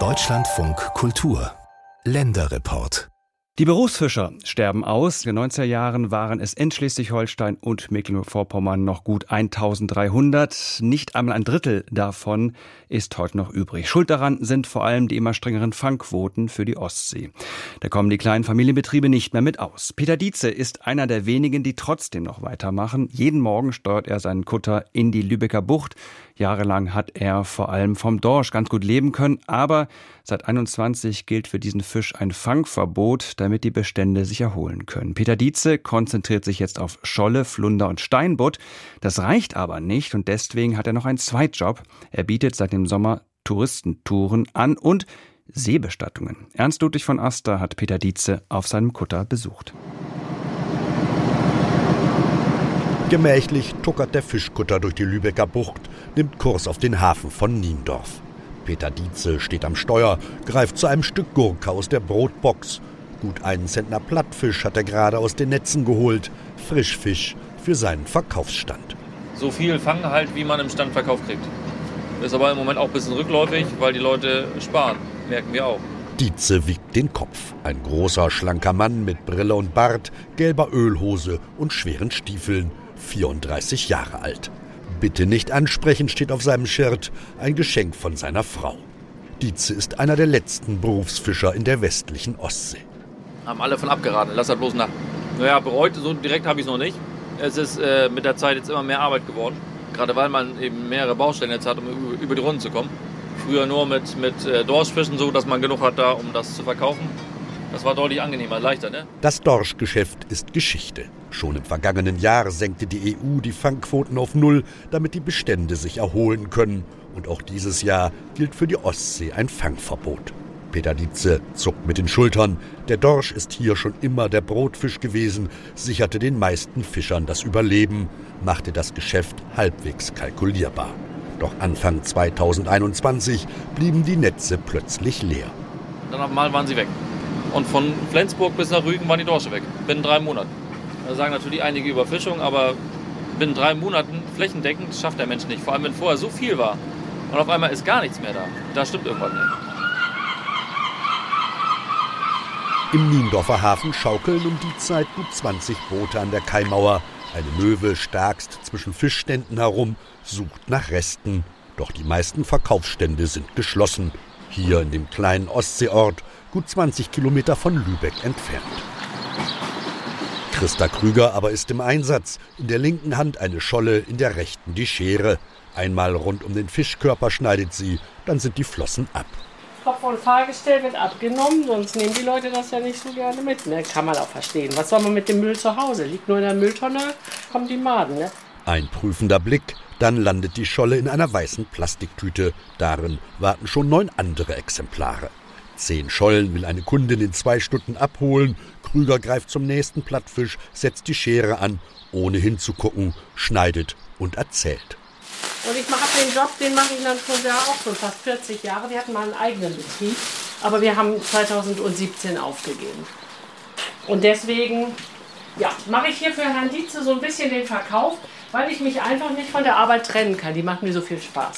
Deutschlandfunk Kultur Länderreport die Berufsfischer sterben aus. In den 90er Jahren waren es in Schleswig-Holstein und Mecklenburg-Vorpommern noch gut 1300. Nicht einmal ein Drittel davon ist heute noch übrig. Schuld daran sind vor allem die immer strengeren Fangquoten für die Ostsee. Da kommen die kleinen Familienbetriebe nicht mehr mit aus. Peter Dietze ist einer der wenigen, die trotzdem noch weitermachen. Jeden Morgen steuert er seinen Kutter in die Lübecker Bucht. Jahrelang hat er vor allem vom Dorsch ganz gut leben können, aber seit 21 gilt für diesen Fisch ein Fangverbot, damit die Bestände sich erholen können. Peter Dietze konzentriert sich jetzt auf Scholle, Flunder und Steinbutt. Das reicht aber nicht und deswegen hat er noch einen Zweitjob. Er bietet seit dem Sommer Touristentouren an und Seebestattungen. Ernst Ludwig von Aster hat Peter Dietze auf seinem Kutter besucht. Gemächlich tuckert der Fischkutter durch die Lübecker Bucht, nimmt Kurs auf den Hafen von Niendorf. Peter Dietze steht am Steuer, greift zu einem Stück Gurke aus der Brotbox. Gut einen Zentner Plattfisch hat er gerade aus den Netzen geholt. Frischfisch für seinen Verkaufsstand. So viel fangen halt, wie man im Standverkauf kriegt. Ist aber im Moment auch ein bisschen rückläufig, weil die Leute sparen, merken wir auch. Dietze wiegt den Kopf. Ein großer, schlanker Mann mit Brille und Bart, gelber Ölhose und schweren Stiefeln. 34 Jahre alt. Bitte nicht ansprechen steht auf seinem Shirt, ein Geschenk von seiner Frau. Dietze ist einer der letzten Berufsfischer in der westlichen Ostsee. Haben alle von abgeraten, lass er bloß nach. Naja, bereut, so direkt habe ich es noch nicht. Es ist äh, mit der Zeit jetzt immer mehr Arbeit geworden. Gerade weil man eben mehrere Baustellen jetzt hat, um über die Runden zu kommen. Früher nur mit, mit äh, Dorschfischen so, dass man genug hat da, um das zu verkaufen. Das war deutlich angenehmer, leichter, ne? Das Dorschgeschäft ist Geschichte. Schon im vergangenen Jahr senkte die EU die Fangquoten auf Null, damit die Bestände sich erholen können. Und auch dieses Jahr gilt für die Ostsee ein Fangverbot. Peter Dietze zuckt mit den Schultern. Der Dorsch ist hier schon immer der Brotfisch gewesen, sicherte den meisten Fischern das Überleben, machte das Geschäft halbwegs kalkulierbar. Doch Anfang 2021 blieben die Netze plötzlich leer. Dann auf einmal waren sie weg. Und von Flensburg bis nach Rügen waren die Dorsche weg. Binnen drei Monaten. Da sagen natürlich einige Überfischung, aber binnen drei Monaten flächendeckend schafft der Mensch nicht. Vor allem, wenn vorher so viel war und auf einmal ist gar nichts mehr da. Da stimmt irgendwas nicht. Im Niendorfer Hafen schaukeln um die Zeit gut 20 Boote an der Kaimauer. Eine Möwe starkst zwischen Fischständen herum, sucht nach Resten. Doch die meisten Verkaufsstände sind geschlossen. Hier in dem kleinen Ostseeort gut 20 Kilometer von Lübeck entfernt. Christa Krüger aber ist im Einsatz. In der linken Hand eine Scholle, in der rechten die Schere. Einmal rund um den Fischkörper schneidet sie, dann sind die Flossen ab. Kopf- und Fahrgestell wird abgenommen, sonst nehmen die Leute das ja nicht so gerne mit. Ne? Kann man auch verstehen. Was soll man mit dem Müll zu Hause? Liegt nur in der Mülltonne, kommen die Maden. Ne? Ein prüfender Blick, dann landet die Scholle in einer weißen Plastiktüte. Darin warten schon neun andere Exemplare. Zehn Schollen will eine Kundin in zwei Stunden abholen. Krüger greift zum nächsten Plattfisch, setzt die Schere an, ohne hinzugucken, schneidet und erzählt. Und ich mache den Job, den mache ich dann schon ja auch schon fast 40 Jahre. Wir hatten mal einen eigenen Betrieb, aber wir haben 2017 aufgegeben. Und deswegen ja, mache ich hier für Herrn Dietze so ein bisschen den Verkauf, weil ich mich einfach nicht von der Arbeit trennen kann. Die macht mir so viel Spaß.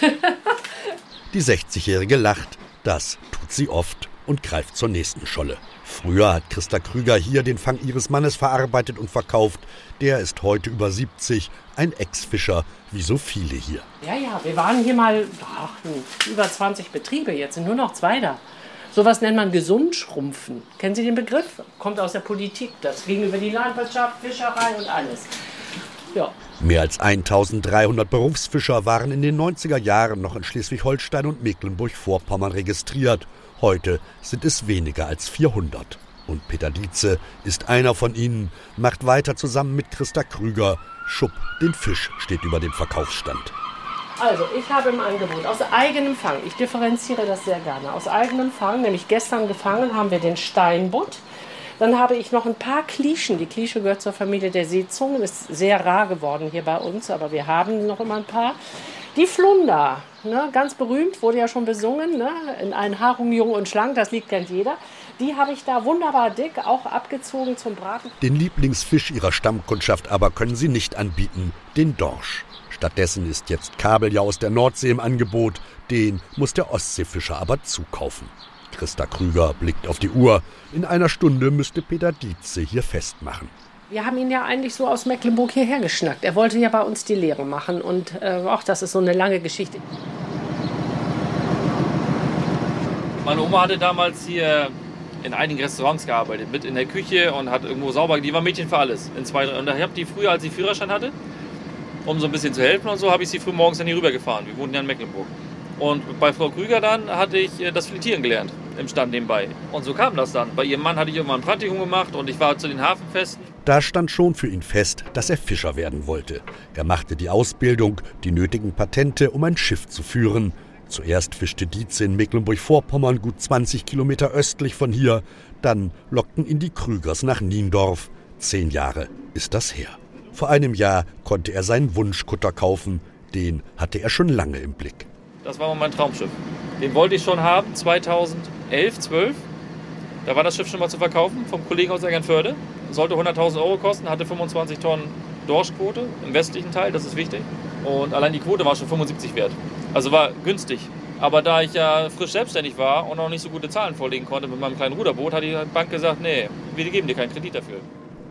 Die 60-Jährige lacht. Das tut sie oft und greift zur nächsten Scholle. Früher hat Christa Krüger hier den Fang ihres Mannes verarbeitet und verkauft. Der ist heute über 70, ein Ex-Fischer, wie so viele hier. Ja, ja, wir waren hier mal ach, über 20 Betriebe, jetzt sind nur noch zwei da. Sowas nennt man gesund schrumpfen. Kennen Sie den Begriff? Kommt aus der Politik. Das ging über die Landwirtschaft, Fischerei und alles. Ja. Mehr als 1300 Berufsfischer waren in den 90er Jahren noch in Schleswig-Holstein und Mecklenburg-Vorpommern registriert. Heute sind es weniger als 400. Und Peter Dietze ist einer von ihnen, macht weiter zusammen mit Christa Krüger. Schupp, den Fisch steht über dem Verkaufsstand. Also, ich habe im Angebot aus eigenem Fang, ich differenziere das sehr gerne, aus eigenem Fang, nämlich gestern gefangen haben wir den Steinbutt. Dann habe ich noch ein paar Klischen. Die Klische gehört zur Familie der Seezungen, ist sehr rar geworden hier bei uns, aber wir haben noch immer ein paar. Die Flunder, ne, ganz berühmt, wurde ja schon besungen, ne, in ein Harung jung und schlank, das Lied kennt jeder. Die habe ich da wunderbar dick, auch abgezogen zum Braten. Den Lieblingsfisch ihrer Stammkundschaft aber können sie nicht anbieten, den Dorsch. Stattdessen ist jetzt Kabeljau aus der Nordsee im Angebot. Den muss der Ostseefischer aber zukaufen. Christa Krüger blickt auf die Uhr. In einer Stunde müsste Peter Dietze hier festmachen. Wir haben ihn ja eigentlich so aus Mecklenburg hierher geschnackt. Er wollte ja bei uns die Lehre machen und äh, auch das ist so eine lange Geschichte. Meine Oma hatte damals hier in einigen Restaurants gearbeitet, mit in der Küche und hat irgendwo sauber. Die war Mädchen für alles. In zwei, und ich habe die früher, als ich Führerschein hatte, um so ein bisschen zu helfen und so, habe ich sie früh morgens dann hier rübergefahren. Wir wohnten ja in Mecklenburg. Und bei Frau Krüger dann hatte ich äh, das Filetieren gelernt im Stand nebenbei. Und so kam das dann. Bei ihrem Mann hatte ich irgendwann ein Praktikum gemacht und ich war zu den Hafenfesten. Da stand schon für ihn fest, dass er Fischer werden wollte. Er machte die Ausbildung, die nötigen Patente, um ein Schiff zu führen. Zuerst fischte Dietze in Mecklenburg-Vorpommern gut 20 Kilometer östlich von hier. Dann lockten ihn die Krügers nach Niendorf. Zehn Jahre ist das her. Vor einem Jahr konnte er seinen Wunschkutter kaufen. Den hatte er schon lange im Blick. Das war mein Traumschiff. Den wollte ich schon haben, 2011, 12. Da war das Schiff schon mal zu verkaufen vom Kollegen aus Eckernförde. Sollte 100.000 Euro kosten, hatte 25 Tonnen Dorschquote im westlichen Teil, das ist wichtig. Und allein die Quote war schon 75 wert. Also war günstig. Aber da ich ja frisch selbstständig war und auch nicht so gute Zahlen vorlegen konnte mit meinem kleinen Ruderboot, hat die Bank gesagt, nee, wir geben dir keinen Kredit dafür.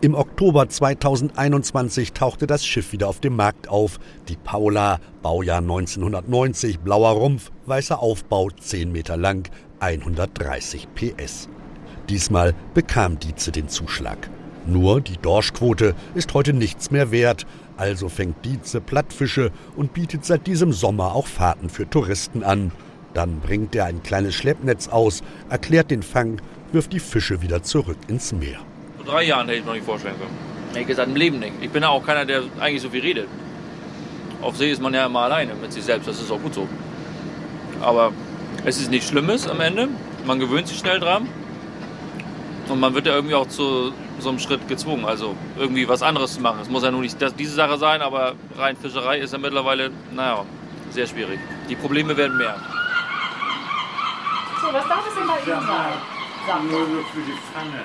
Im Oktober 2021 tauchte das Schiff wieder auf dem Markt auf. Die Paula, Baujahr 1990, blauer Rumpf, weißer Aufbau, 10 Meter lang, 130 PS. Diesmal bekam Dietze den Zuschlag. Nur die Dorschquote ist heute nichts mehr wert, also fängt Dietze Plattfische und bietet seit diesem Sommer auch Fahrten für Touristen an. Dann bringt er ein kleines Schleppnetz aus, erklärt den Fang, wirft die Fische wieder zurück ins Meer drei Jahren hätte ich mir noch nicht vorstellen können. Ich gesagt, im Leben nicht. Ich bin ja auch keiner, der eigentlich so viel redet. Auf See ist man ja immer alleine mit sich selbst, das ist auch gut so. Aber es ist nichts Schlimmes am Ende. Man gewöhnt sich schnell dran. Und man wird ja irgendwie auch zu so einem Schritt gezwungen, also irgendwie was anderes zu machen. Es muss ja nur nicht das, diese Sache sein, aber rein Fischerei ist ja mittlerweile, naja, sehr schwierig. Die Probleme werden mehr. So, was darf es denn bei Ihnen sein? Nur so für die Pfanne.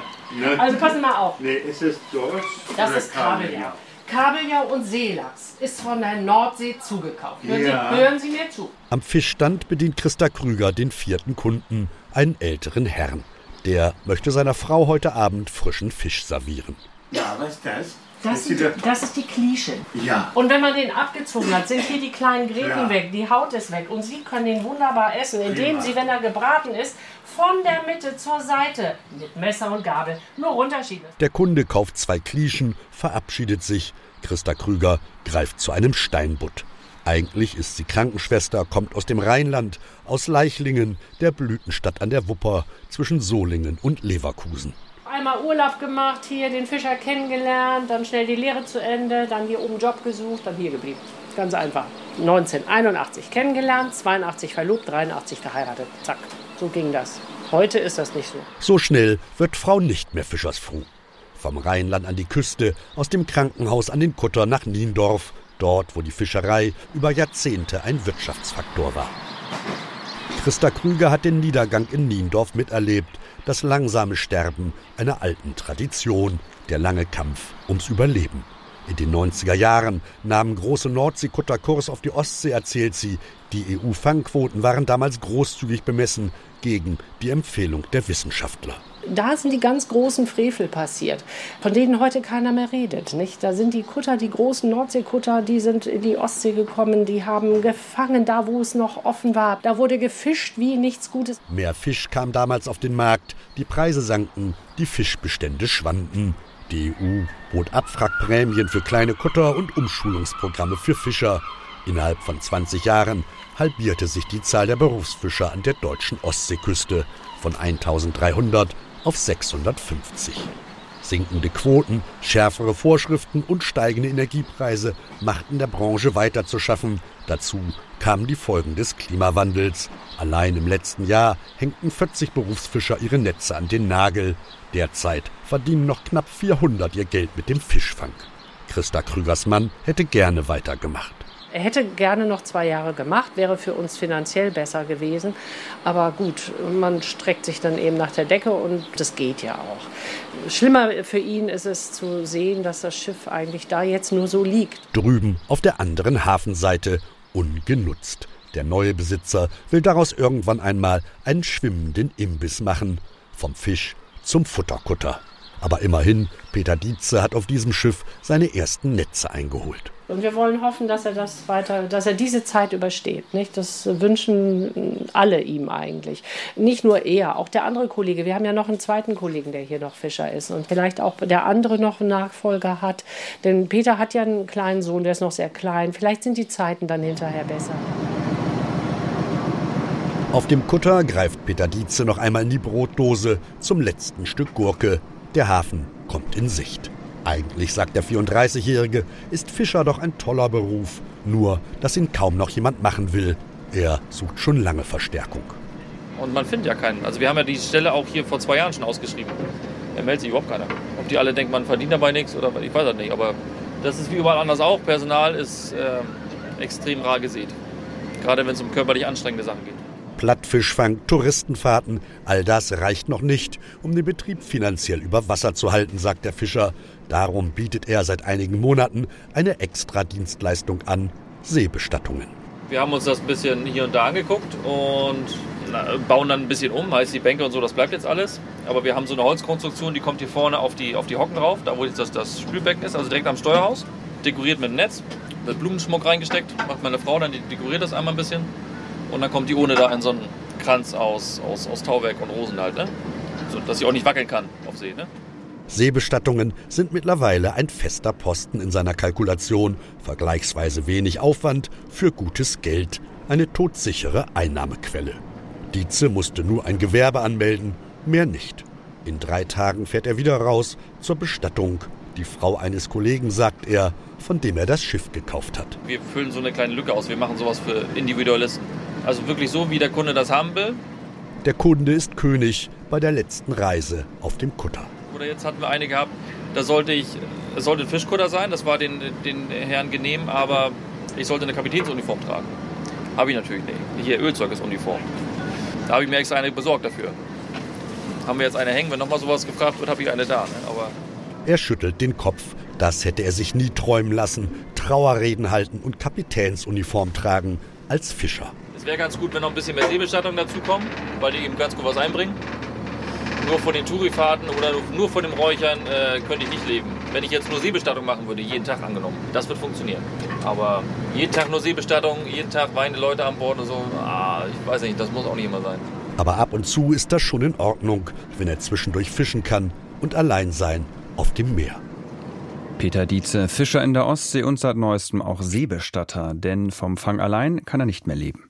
Ne, also passen wir auf. Nee, ist es Dorsch Das oder ist Kabeljau. Kabeljau und Seelachs ist von der Nordsee zugekauft. Hören, Ja. Sie, hören Sie mir zu. Am Fischstand bedient Christa Krüger den vierten Kunden, einen älteren Herrn. Der möchte seiner Frau heute Abend frischen Fisch servieren. Ja, was ist das? Das, ist sind, das ist die Klische. Ja. Und wenn man den abgezogen hat, sind hier die kleinen Gräten Ja. weg, die Haut ist weg. Und Sie können den wunderbar essen, indem Prima. Sie, wenn er gebraten ist, von der Mitte zur Seite mit Messer und Gabel nur runterschieben. Der Kunde kauft zwei Klischen, verabschiedet sich. Christa Krüger greift zu einem Steinbutt. Eigentlich ist sie Krankenschwester, kommt aus dem Rheinland, aus Leichlingen, der Blütenstadt an der Wupper zwischen Solingen und Leverkusen. Einmal Urlaub gemacht, hier den Fischer kennengelernt, dann schnell die Lehre zu Ende, dann hier oben Job gesucht, dann hier geblieben. Ganz einfach. 1981 kennengelernt, 82 verlobt, 83 geheiratet. Zack, so ging das. Heute ist das nicht so. So schnell wird Frau nicht mehr Fischersfruh. Vom Rheinland an die Küste, aus dem Krankenhaus an den Kutter nach Niendorf, dort, wo die Fischerei über Jahrzehnte ein Wirtschaftsfaktor war. Christa Krüger hat den Niedergang in Niendorf miterlebt, das langsame Sterben einer alten Tradition, der lange Kampf ums Überleben. In den 90er Jahren nahmen große Nordseekutter Kurs auf die Ostsee, erzählt sie. Die EU-Fangquoten waren damals großzügig bemessen gegen die Empfehlung der Wissenschaftler. Da sind die ganz großen Frevel passiert, von denen heute keiner mehr redet. Nicht? Da sind die Kutter, die großen Nordseekutter, die sind in die Ostsee gekommen, die haben gefangen, da wo es noch offen war. Da wurde gefischt wie nichts Gutes. Mehr Fisch kam damals auf den Markt, die Preise sanken, die Fischbestände schwanden. Die EU bot Abwrackprämien für kleine Kutter und Umschulungsprogramme für Fischer. Innerhalb von 20 Jahren halbierte sich die Zahl der Berufsfischer an der deutschen Ostseeküste von 1300 auf 650. Sinkende Quoten, schärfere Vorschriften und steigende Energiepreise machten der Branche weiter zu schaffen. Dazu kamen die Folgen des Klimawandels. Allein im letzten Jahr hängten 40 Berufsfischer ihre Netze an den Nagel. Derzeit verdienen noch knapp 400 ihr Geld mit dem Fischfang. Christa Krügers Mann hätte gerne weitergemacht. Er hätte gerne noch zwei Jahre gemacht, wäre für uns finanziell besser gewesen. Aber gut, man streckt sich dann eben nach der Decke und das geht ja auch. Schlimmer für ihn ist es zu sehen, dass das Schiff eigentlich da jetzt nur so liegt. Drüben auf der anderen Hafenseite ungenutzt. Der neue Besitzer will daraus irgendwann einmal einen schwimmenden Imbiss machen. Vom Fisch zum Futterkutter. Aber immerhin, Peter Dietze hat auf diesem Schiff seine ersten Netze eingeholt. Und wir wollen hoffen, dass er das weiter, dass er diese Zeit übersteht. Nicht? Das wünschen alle ihm eigentlich. Nicht nur er, auch der andere Kollege. Wir haben ja noch einen zweiten Kollegen, der hier noch Fischer ist und vielleicht auch der andere noch einen Nachfolger hat. Denn Peter hat ja einen kleinen Sohn, der ist noch sehr klein. Vielleicht sind die Zeiten dann hinterher besser. Auf dem Kutter greift Peter Dietze noch einmal in die Brotdose zum letzten Stück Gurke. Der Hafen kommt in Sicht. Eigentlich, sagt der 34-Jährige, ist Fischer doch ein toller Beruf, nur dass ihn kaum noch jemand machen will. Er sucht schon lange Verstärkung. Und man findet ja keinen. Also wir haben ja die Stelle auch hier vor zwei Jahren schon ausgeschrieben. Da meldet sich überhaupt keiner. Ob die alle denken, man verdient dabei nichts oder ich weiß das nicht. Aber das ist wie überall anders auch. Personal ist äh, extrem rar gesät. Gerade wenn es um körperlich anstrengende Sachen geht. Plattfischfang, Touristenfahrten, all das reicht noch nicht, um den Betrieb finanziell über Wasser zu halten, sagt der Fischer. Darum bietet er seit einigen Monaten eine Extradienstleistung an, Seebestattungen. Wir haben uns das ein bisschen hier und da angeguckt und bauen dann ein bisschen um, heißt die Bänke und so, das bleibt jetzt alles. Aber wir haben so eine Holzkonstruktion, die kommt hier vorne auf die, auf die Hocken rauf, da wo jetzt das, das Spülbecken ist, also direkt am Steuerhaus. Dekoriert mit dem Netz, mit Blumenschmuck reingesteckt, macht meine Frau, dann dekoriert das einmal ein bisschen. Und dann kommt die ohne da in so einen Kranz aus, aus, aus Tauwerk und Rosen halt, ne? So, dass sie auch nicht wackeln kann auf See, ne? Seebestattungen sind mittlerweile ein fester Posten in seiner Kalkulation, vergleichsweise wenig Aufwand für gutes Geld, eine todsichere Einnahmequelle. Dietze musste nur ein Gewerbe anmelden, mehr nicht. In drei Tagen fährt er wieder raus zur Bestattung. Die Frau eines Kollegen, sagt er, von dem er das Schiff gekauft hat. Wir füllen so eine kleine Lücke aus. Wir machen sowas für Individualisten. Also wirklich so, wie der Kunde das haben will. Der Kunde ist König bei der letzten Reise auf dem Kutter. Oder jetzt hatten wir eine gehabt, da sollte ich, es sollte ein Fischkutter sein, das war den, den Herren genehm, aber ich sollte eine Kapitänsuniform tragen. Habe ich natürlich nicht. Hier Ölzeugnisuniform. Da habe ich mir extra eine besorgt dafür. Haben wir jetzt eine hängen, wenn nochmal sowas gefragt wird, habe ich eine da. Ne? Aber er schüttelt den Kopf. Das hätte er sich nie träumen lassen. Trauerreden halten und Kapitänsuniform tragen als Fischer. Es wäre ganz gut, wenn noch ein bisschen mehr Seebestattung dazukommen, weil die eben ganz gut was einbringen. Nur von den Tourifahrten oder nur von dem Räuchern äh, könnte ich nicht leben. Wenn ich jetzt nur Seebestattung machen würde, jeden Tag angenommen, das wird funktionieren. Aber jeden Tag nur Seebestattung, jeden Tag weinende Leute an Bord und so, ah, ich weiß nicht, das muss auch nicht immer sein. Aber ab und zu ist das schon in Ordnung, wenn er zwischendurch fischen kann und allein sein auf dem Meer. Peter Dietze, Fischer in der Ostsee und seit neuestem auch Seebestatter, denn vom Fang allein kann er nicht mehr leben.